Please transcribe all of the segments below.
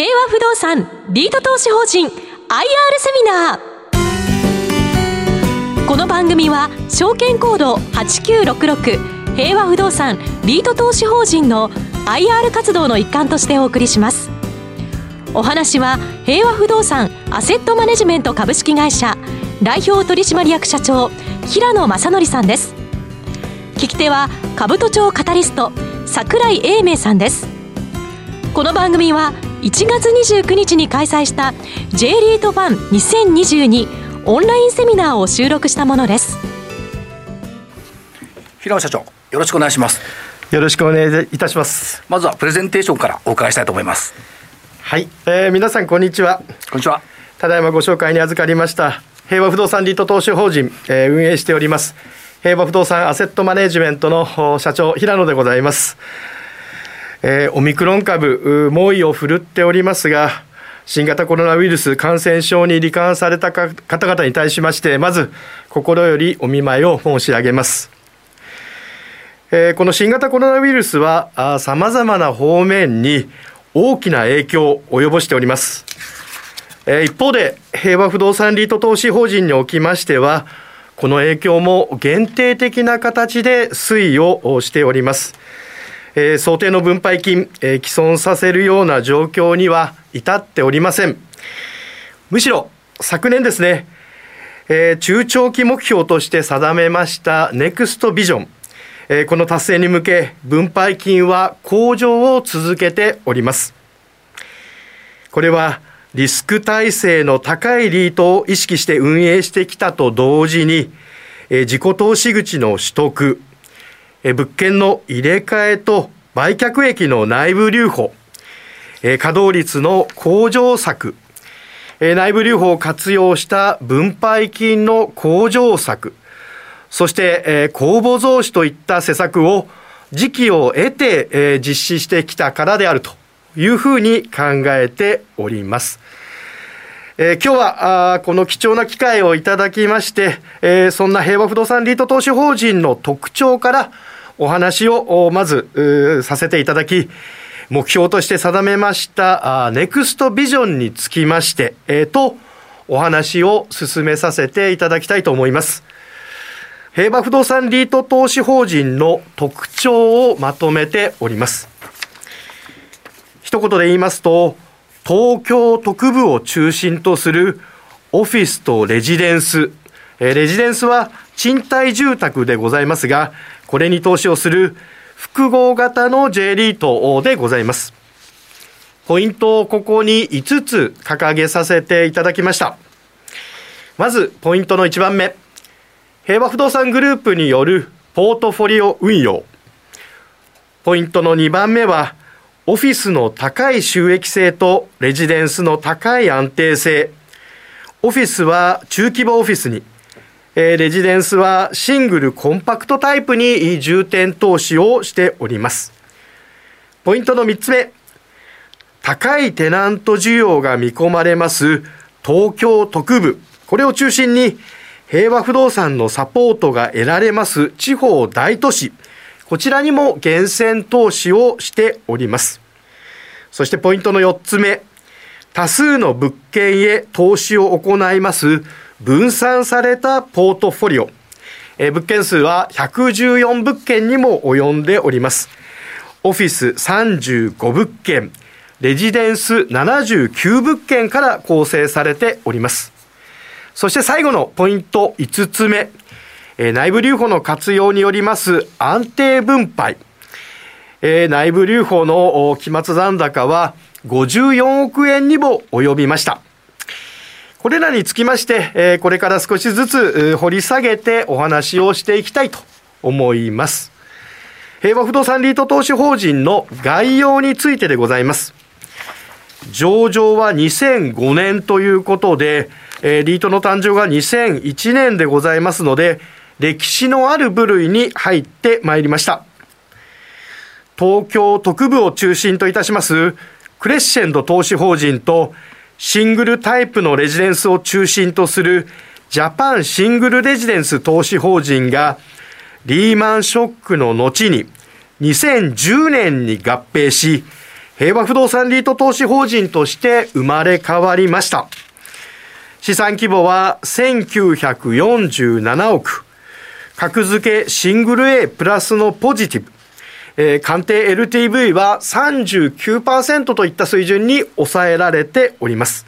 平和不動産リート投資法人 IR セミナー。この番組は証券コード8966平和不動産リート投資法人の IR 活動の一環としてお送りします。お話は平和不動産アセットマネジメント株式会社代表取締役社長平野正則さんです。聞き手は兜町カタリスト櫻井英明さんです。この番組は1月29日に開催した J リートファン2022オンラインセミナーを収録したものです。平野社長よろしくお願いします。よろしくお願いいたします。まずはプレゼンテーションからお伺いしたいと思います。はい、えー、皆さんこんにちは。こんにちは。ただいまご紹介に預かりました平和不動産リート投資法人、えー、運営しております平和不動産アセットマネジメントの社長平野でございます、えー、オミクロン株猛威を振るっておりますが新型コロナウイルス感染症に罹患された方々に対しましてまず心よりお見舞いを申し上げますえー、この新型コロナウイルスはさまざまな方面に大きな影響を及ぼしております、えー、一方で平和不動産リート投資法人におきましてはこの影響も限定的な形で推移をしております。えー、想定の分配金、えー、既存させるような状況には至っておりません。むしろ昨年ですね、えー、中長期目標として定めましたネクストビジョン、えー、この達成に向け分配金は向上を続けております。これはリスク体制の高いリートを意識して運営してきたと同時に、自己投資口の取得、物件の入れ替えと売却益の内部留保、稼働率の向上策、内部留保を活用した分配金の向上策、そして公募増資といった施策を時期を得て実施してきたからであるというふうに考えております。えー、今日はあこの貴重な機会をいただきまして、えー、そんな平和不動産リート投資法人の特徴からお話をまずさせていただき、目標として定めましたあネクストビジョンにつきまして、えー、とお話を進めさせていただきたいと思います。平和不動産リート投資法人の特徴をまとめております。一言で言いますと、東京特部を中心とするオフィスとレジデンス、レジデンスは賃貸住宅でございますが、これに投資をする複合型の J リートでございます。ポイントをここに5つ掲げさせていただきました。まず、ポイントの1番目。平和不動産グループによるポートフォリオ運用。ポイントの2番目は、オフィスの高い収益性とレジデンスの高い安定性。オフィスは中規模オフィスにえ、レジデンスはシングルコンパクトタイプに重点投資をしております。ポイントの3つ目。高いテナント需要が見込まれます東京特部。これを中心に平和不動産のサポートが得られます地方大都市。こちらにも厳選投資をしております。そしてポイントの4つ目、多数の物件へ投資を行います分散されたポートフォリオ。え物件数は114物件にも及んでおります。オフィス35物件、レジデンス79物件から構成されております。そして最後のポイント5つ目、え内部留保の活用によります安定分配。え内部留保の期末残高は54億円にも及びました。これらにつきまして、えこれから少しずつ掘り下げてお話をしていきたいと思います。平和不動産リート投資法人の概要についてでございます。上場は2005年ということで、えリートの誕生が2001年でございますので、歴史のある部類に入ってまいりました。東京特部を中心といたしますクレッシェンド投資法人とシングルタイプのレジデンスを中心とするジャパンシングルレジデンス投資法人がリーマンショックの後に2010年に合併し平和不動産リート投資法人として生まれ変わりました。資産規模は1947億。格付けシングル A プラスのポジティブ。えー、鑑定 LTV は39%といった水準に抑えられております。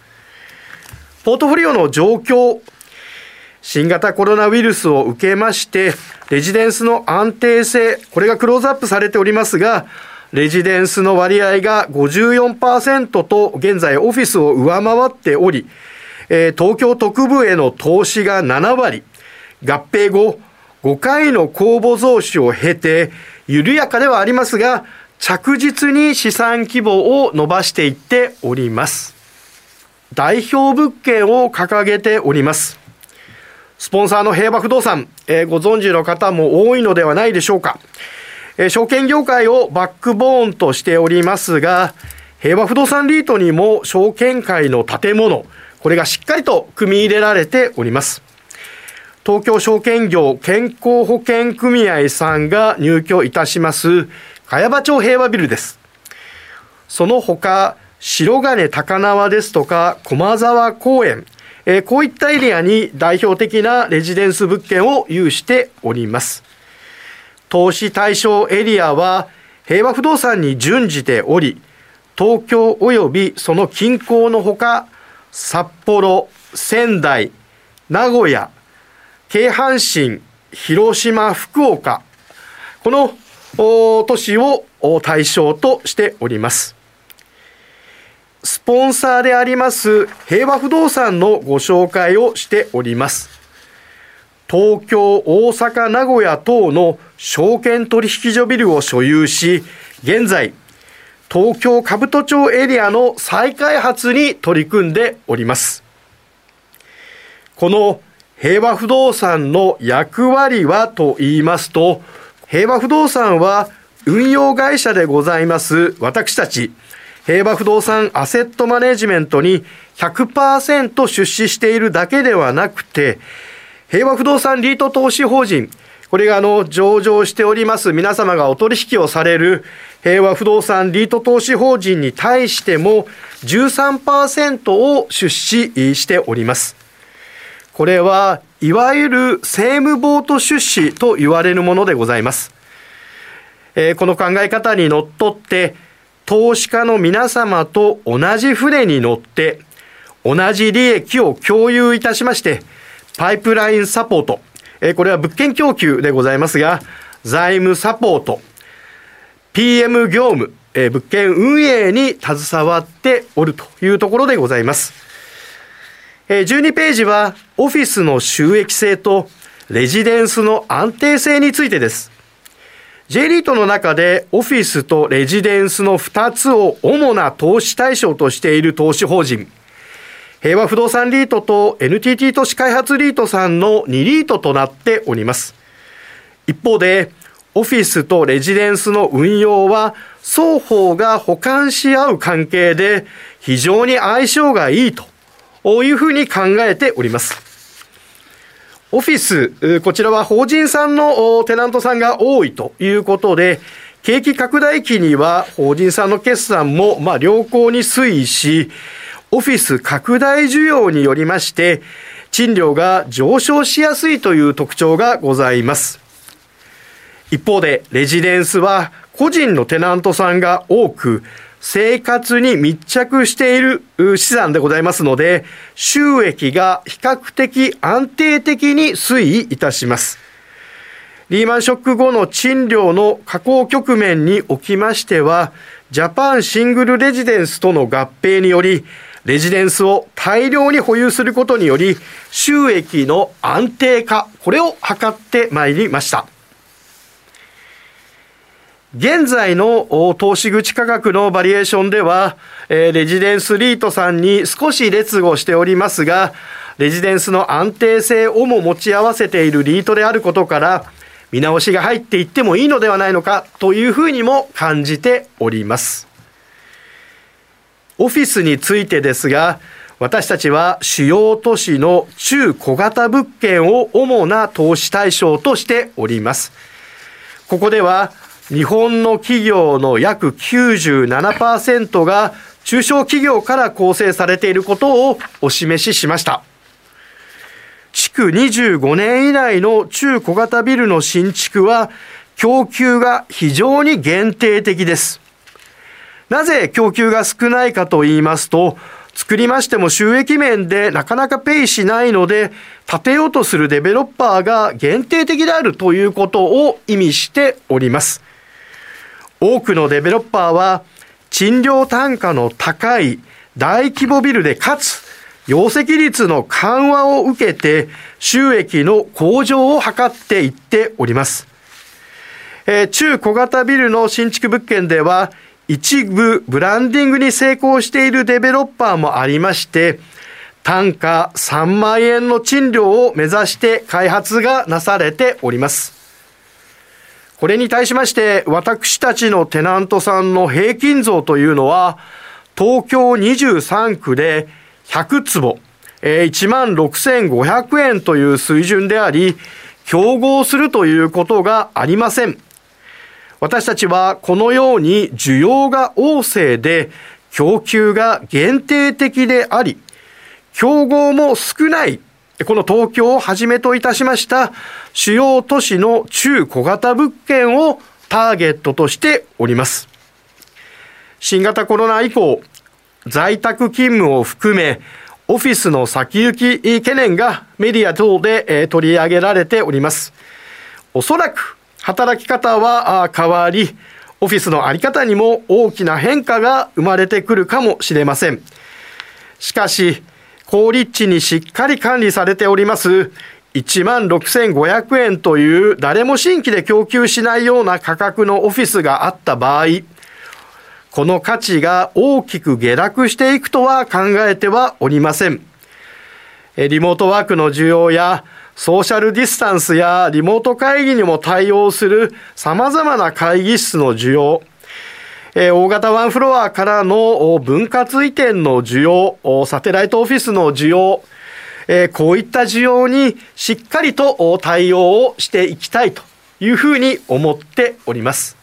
ポートフォリオの状況、新型コロナウイルスを受けまして、レジデンスの安定性、これがクローズアップされておりますが、レジデンスの割合が54%と現在オフィスを上回っており、えー、東京特部への投資が7割、合併後5回の公募増資を経て、緩やかではありますが、着実に資産規模を伸ばしていっております。代表物件を掲げております。スポンサーの平和不動産、えー、ご存知の方も多いのではないでしょうか。えー、証券業界をバックボーンとしておりますが、平和不動産リートにも証券会の建物、これがしっかりと組み入れられております。東京証券業健康保険組合さんが入居いたします、茅場町平和ビルです。その他、白金高輪ですとか、駒沢公園、えー、こういったエリアに代表的なレジデンス物件を有しております。投資対象エリアは平和不動産に準じており、東京及びその近郊のほか、札幌、仙台、名古屋、京阪神、広島、福岡、この都市を対象としております。スポンサーであります平和不動産のご紹介をしております。東京、大阪、名古屋等の証券取引所ビルを所有し、現在、東京兜町エリアの再開発に取り組んでおります。この平和不動産の役割はと言いますと、平和不動産は運用会社でございます私たち平和不動産アセットマネジメントに100%出資しているだけではなくて、平和不動産リート投資法人、これがあの上場しております皆様がお取引をされる平和不動産リート投資法人に対しても13%を出資しております。これはいわゆる政務ボート出資と言われるものでございます。えー、この考え方にのっとって投資家の皆様と同じ船に乗って、同じ利益を共有いたしまして、パイプラインサポート、えこれは物件供給でございますが、財務サポート、PM 業務、え物件運営に携わっておるというところでございます。12ページは、オフィスの収益性とレジデンスの安定性についてです。J リートの中でオフィスとレジデンスの2つを主な投資対象としている投資法人、平和不動産リートと NTT 都市開発リートさんの2リートとなっております。一方で、オフィスとレジデンスの運用は双方が補完し合う関係で非常に相性がいいというふうに考えております。オフィス、こちらは法人さんのテナントさんが多いということで、景気拡大期には法人さんの決算もまあ良好に推移し、オフィス拡大需要によりまして、賃料が上昇しやすいという特徴がございます。一方で、レジデンスは個人のテナントさんが多く、生活に密着している資産でございますので、収益が比較的安定的に推移いたします。リーマンショック後の賃料の下降局面におきましては、ジャパンシングルレジデンスとの合併により、レジデンスを大量に保有することにより、収益の安定化、これを図ってまいりました。現在の投資口価格のバリエーションでは、えレジデンスリートさんに少し劣後しておりますが、レジデンスの安定性をも持ち合わせているリートであることから、見直しが入っていってもいいのではないのかというふうにも感じております。オフィスについてですが、私たちは主要都市の中小型物件を主な投資対象としております。ここでは日本の企業の約97%が中小企業から構成されていることをお示ししました。築25年以内の中小型ビルの新築は供給が非常に限定的です。なぜ供給が少ないかと言いますと、作りましても収益面でなかなかペイしないので、建てようとするデベロッパーが限定的であるということを意味しております。多くのデベロッパーは、賃料単価の高い大規模ビルでかつ、容積率の緩和を受けて収益の向上を図っていっております。えー、中小型ビルの新築物件では一部ブランディングに成功しているデベロッパーもありまして、単価3万円の賃料を目指して開発がなされております。これに対しまして、私たちのテナントさんの平均増というのは、東京23区で100坪、えー、1万6500円という水準であり、競合するということがありません。私たちはこのように需要が旺盛で供給が限定的であり、競合も少ないこの東京をはじめといたしました主要都市の中小型物件をターゲットとしております。新型コロナ以降、在宅勤務を含め、オフィスの先行き懸念がメディア等で取り上げられております。おそらく働き方は変わり、オフィスのあり方にも大きな変化が生まれてくるかもしれません。しかし、高立地にしっかり管理されております1万6500円という誰も新規で供給しないような価格のオフィスがあった場合、この価値が大きく下落していくとは考えてはおりません。リモートワークの需要やソーシャルディスタンスやリモート会議にも対応する様々な会議室の需要、え大型ワンフロアからの分割移転の需要、サテライトオフィスの需要、えこういった需要にしっかりと対応をしていきたいというふうに思っております。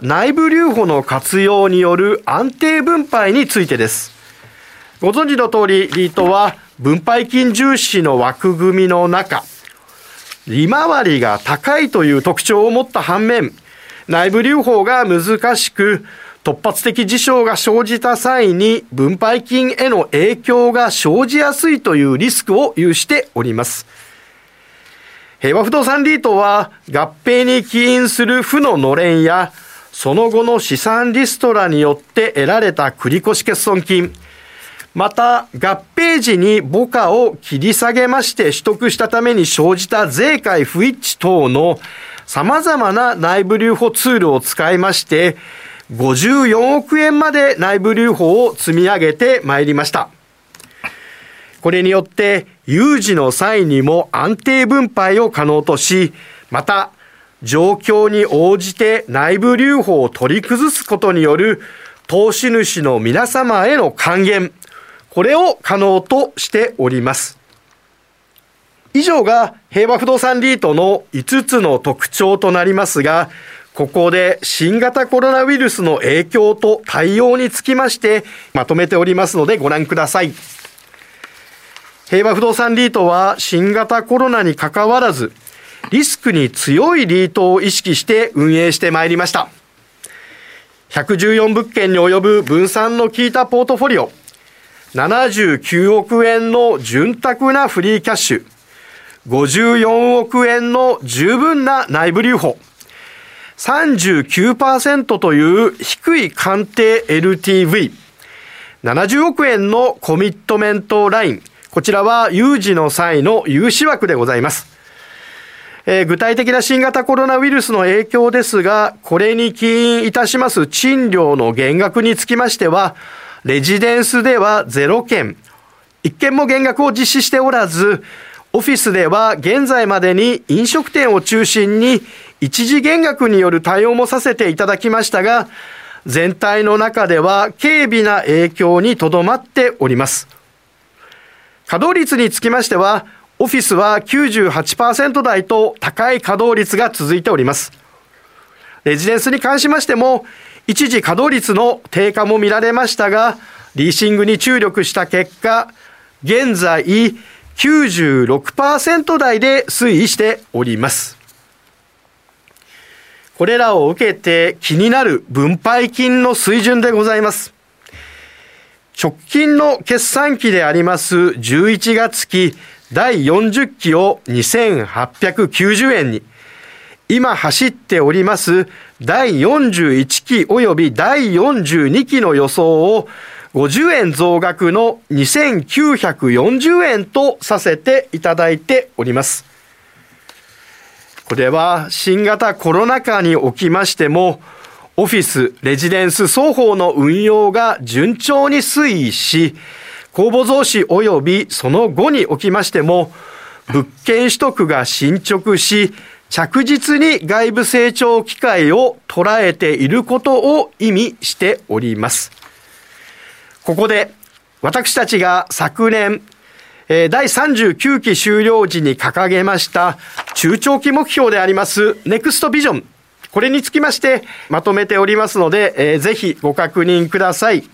内部留保の活用による安定分配についてです。ご存知の通り、リートは分配金重視の枠組みの中、利回りが高いという特徴を持った反面、内部留保が難しく、突発的事象が生じた際に分配金への影響が生じやすいというリスクを有しております。平和不動産リートは合併に起因する負ののれんやその後の資産リストラによって得られた繰越欠損金、また合併時に母価を切り下げまして取得したために生じた税界不一致等の様々な内部留保ツールを使いまして、54億円まで内部留保を積み上げてまいりました。これによって有事の際にも安定分配を可能とし、また状況に応じて内部留保を取り崩すことによる投資主の皆様への還元、これを可能としております。以上が平和不動産リートの5つの特徴となりますが、ここで新型コロナウイルスの影響と対応につきましてまとめておりますのでご覧ください。平和不動産リートは新型コロナにかかわらずリスクに強いリートを意識して運営してまいりました。114物件に及ぶ分散の効いたポートフォリオ、79億円の潤沢なフリーキャッシュ、54億円の十分な内部留保、39%という低い鑑定 LTV、70億円のコミットメントライン、こちらは有事の際の融資枠でございます。えー、具体的な新型コロナウイルスの影響ですが、これに起因いたします賃料の減額につきましては、レジデンスでは0件、1件も減額を実施しておらず、オフィスでは現在までに飲食店を中心に一時減額による対応もさせていただきましたが、全体の中では軽微な影響にとどまっております。稼働率につきましては、オフィスは98%台と高い稼働率が続いております。レジデンスに関しましても、一時稼働率の低下も見られましたが、リーシングに注力した結果、現在96%台で推移しております。これらを受けて気になる分配金の水準でございます。直近の決算期であります11月期第40期を2890円に、今走っております第41期及び第42期の予想を50円増額の2940円とさせていただいております。これは新型コロナ禍におきましても、オフィス、レジデンス双方の運用が順調に推移し、公募増資及びその後におきましても、物件取得が進捗し、着実に外部成長機会を捉えていることを意味しております。ここで私たちが昨年、第39期終了時に掲げました中長期目標でありますネクストビジョン。これにつきましてまとめておりますので、ぜひご確認ください。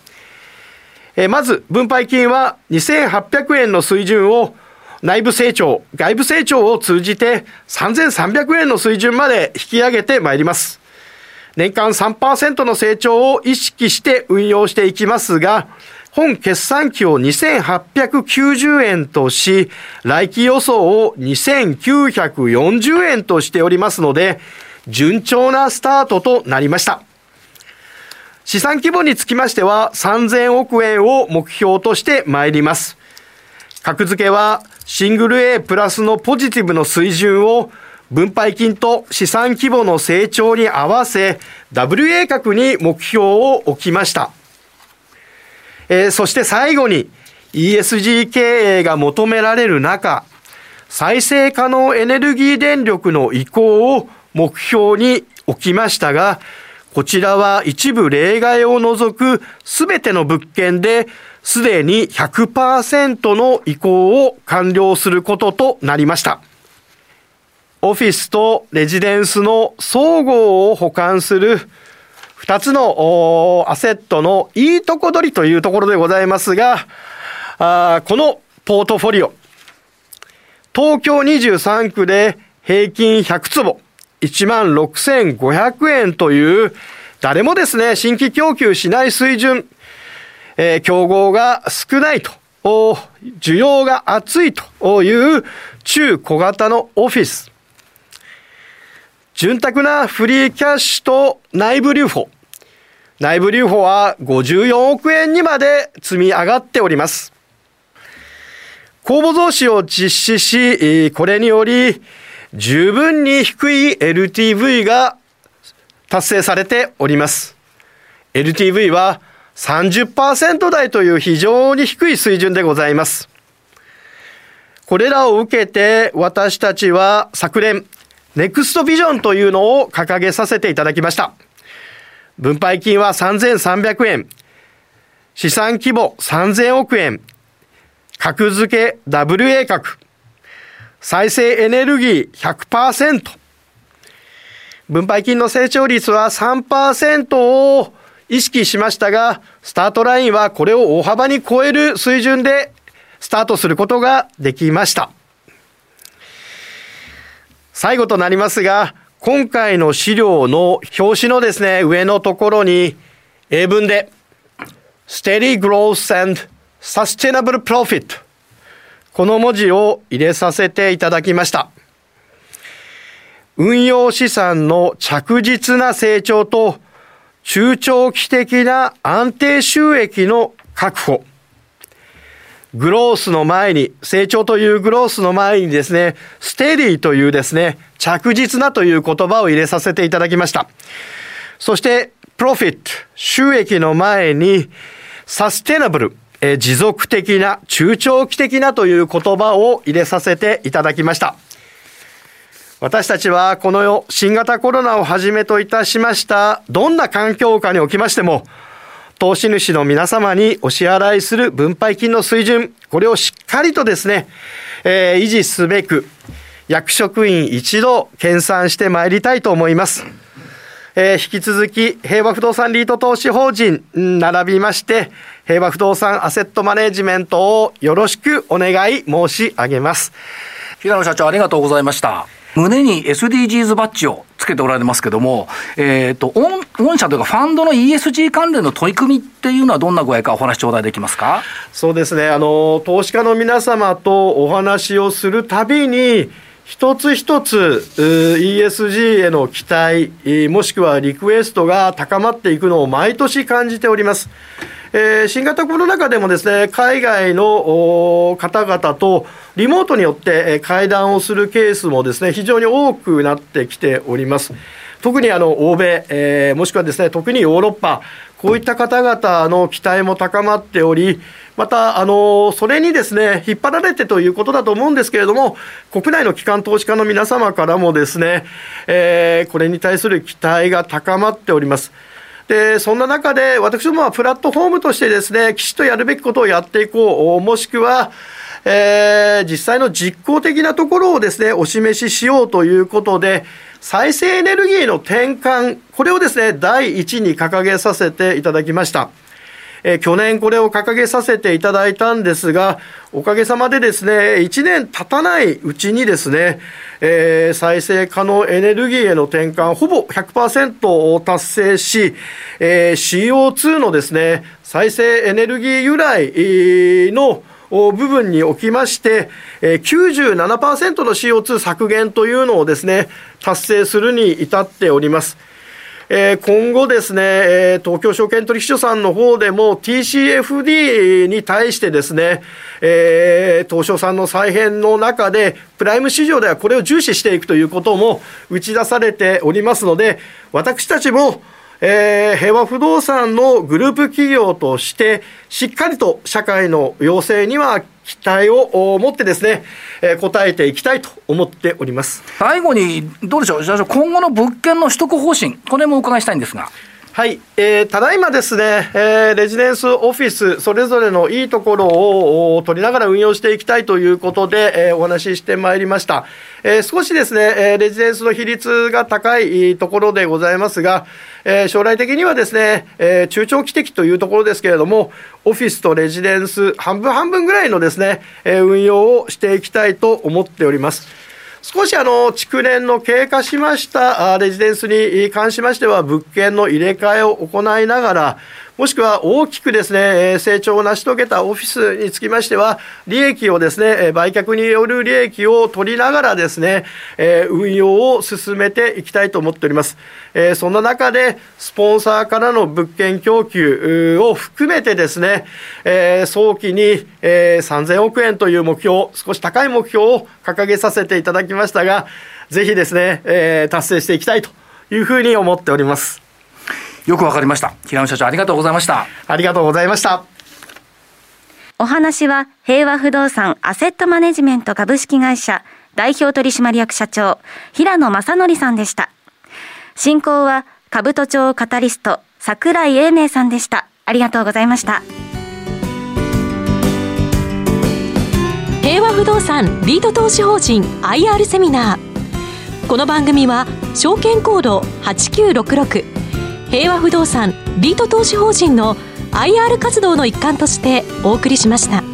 まず、分配金は2800円の水準を内部成長、外部成長を通じて3300円の水準まで引き上げてまいります。年間3%の成長を意識して運用していきますが、本決算期を2890円とし、来期予想を2940円としておりますので、順調なスタートとなりました。資産規模につきましては3000億円を目標としてまいります。格付けはシングル A プラスのポジティブの水準を分配金と資産規模の成長に合わせ WA 格に目標を置きました。えー、そして最後に ESG 経営が求められる中、再生可能エネルギー電力の移行を目標に置きましたが、こちらは一部例外を除くすべての物件ですでに100%の移行を完了することとなりました。オフィスとレジデンスの総合を保管する2つのアセットのいいとこ取りというところでございますが、あこのポートフォリオ、東京23区で平均100坪、1万6500円という、誰もですね、新規供給しない水準、えー、競合が少ないと、需要が厚いという中小型のオフィス。潤沢なフリーキャッシュと内部留保。内部留保は54億円にまで積み上がっております。公募増資を実施し、これにより十分に低い LTV が達成されております。LTV は30%台という非常に低い水準でございます。これらを受けて私たちは昨年ネクストビジョンというのを掲げさせていただきました。分配金は3300円。資産規模3000億円。格付け WA 格。再生エネルギー100%。分配金の成長率は3%を意識しましたが、スタートラインはこれを大幅に超える水準でスタートすることができました。最後となりますが、今回の資料の表紙のですね、上のところに、英文で、Steady Growth and Sustainable Profit この文字を入れさせていただきました。運用資産の着実な成長と中長期的な安定収益の確保。グロースの前に、成長というグロースの前にですね、ステディというですね、着実なという言葉を入れさせていただきました。そして、プロフィット、収益の前に、サステナブル、え持続的な、中長期的なという言葉を入れさせていただきました。私たちはこの世、新型コロナをはじめといたしました、どんな環境下におきましても、投資主の皆様にお支払いする分配金の水準、これをしっかりとですね、えー、維持すべく、役職員一度研鑽してまいりたいと思います。えー、引き続き平和不動産リート投資法人並びまして平和不動産アセットマネジメントをよろしくお願い申し上げます平野社長ありがとうございました胸に SDGs バッジをつけておられますけども、え、ー、と、御社というかファンドの ESG 関連の取り組みっていうのはどんな具合かお話頂戴できますか？そうですね。あの、投資家の皆様とお話をするたびに、一つ一つ ESG への期待、もしくはリクエストが高まっていくのを毎年感じております。えー、新型コロナ禍でもですね、海外の方々とリモートによって会談をするケースもですね、非常に多くなってきております。特にあの欧米、えー、もしくはですね、特にヨーロッパ、こういった方々の期待も高まっており、また、あのそれにですね、引っ張られてということだと思うんですけれども、国内の機関投資家の皆様からもですね、えー、これに対する期待が高まっております。で、そんな中で、私どもはプラットフォームとしてですね、きちっとやるべきことをやっていこう、もしくは、えー、実際の実効的なところをですね、お示ししようということで、再生エネルギーの転換、これをですね、第一に掲げさせていただきました。えー、去年これを掲げさせていただいたんですが、おかげさまでですね、1年経たないうちにですね、えー、再生可能エネルギーへの転換、ほぼ100%を達成し、えー、CO2 のですね、再生エネルギー由来の部分におきまして、97%の CO2 削減というのをですね、達成するに至っております。えー、今後ですね、えー、東京証券取引所さんの方でも TCFD に対してですね、えー、東証さんの再編の中で、プライム市場ではこれを重視していくということも打ち出されておりますので、私たちも、えー、平和不動産のグループ企業として、しっかりと社会の要請には期待を持ってですね、えー、答えていきたいと思っております最後に、どうでしょう、今後の物件の取得方針、これもお伺いしたいんですが。はい、えー、ただいまですね、えー、レジデンスオフィス、それぞれのいいところを取りながら運用していきたいということで、えー、お話ししてまいりました。えー、少しですね、えー、レジデンスの比率が高いところでございますが、えー、将来的にはですね、えー、中長期的というところですけれども、オフィスとレジデンス、半分半分ぐらいのですね、えー、運用をしていきたいと思っております。少しあの、築年の経過しましたレジデンスに関しましては、物件の入れ替えを行いながら、もしくは大きくですね、成長を成し遂げたオフィスにつきましては、利益をですね、売却による利益を取りながらですね、運用を進めていきたいと思っております。そんな中で、スポンサーからの物件供給を含めてですね、早期に3000億円という目標、少し高い目標を掲げさせていただきましたが、ぜひですね、達成していきたいというふうに思っております。よくわかりました。平野社長ありがとうございました。ありがとうございました。お話は平和不動産アセットマネジメント株式会社代表取締役社長平野正則さんでした。進行は株都庁カタリスト桜井英明さんでした。ありがとうございました。平和不動産リード投資法人 IR セミナーこの番組は証券コード8966平和不動産リート投資法人の IR 活動の一環としてお送りしました。